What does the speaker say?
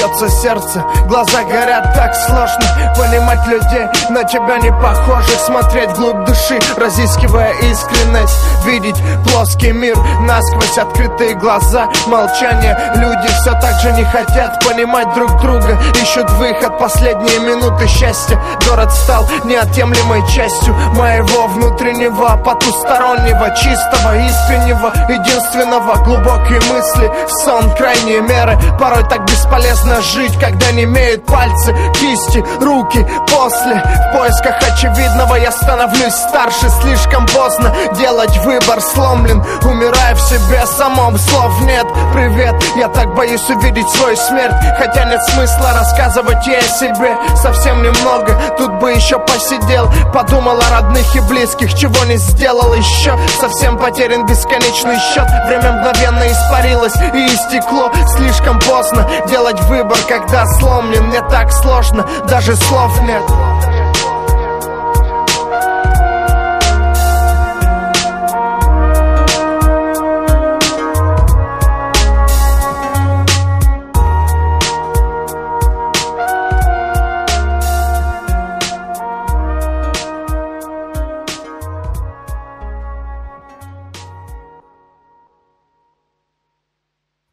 бьется сердце Глаза горят так сложно Понимать людей на тебя не похоже Смотреть вглубь души, разыскивая искренность. Видеть плоский мир, насквозь открытые глаза Молчание, люди все так же не хотят понимать друг друга Ищут выход, последние минуты счастья. Город стал неотъемлемой частью моего внутреннего Потустороннего, чистого, искреннего, единственного Глубокие мысли, сон, крайние меры Порой так бесполезно жить, когда не имеют пальцы, кисти, руки После, в поисках очевидного я становлюсь старше Слишком поздно делать выбор, сломлен Умираю в себе самом, слов нет. Привет, я так боюсь увидеть свою смерть Хотя нет смысла рассказывать ей о себе. Совсем немного, тут бы еще посидел Подумал о родных и близких, чего не сделал еще. Совсем потерян бесконечный счет Время мгновенно испарилось и истекло. Слишком поздно делать выбор, когда сломлен. Мне так сложно, даже слов нет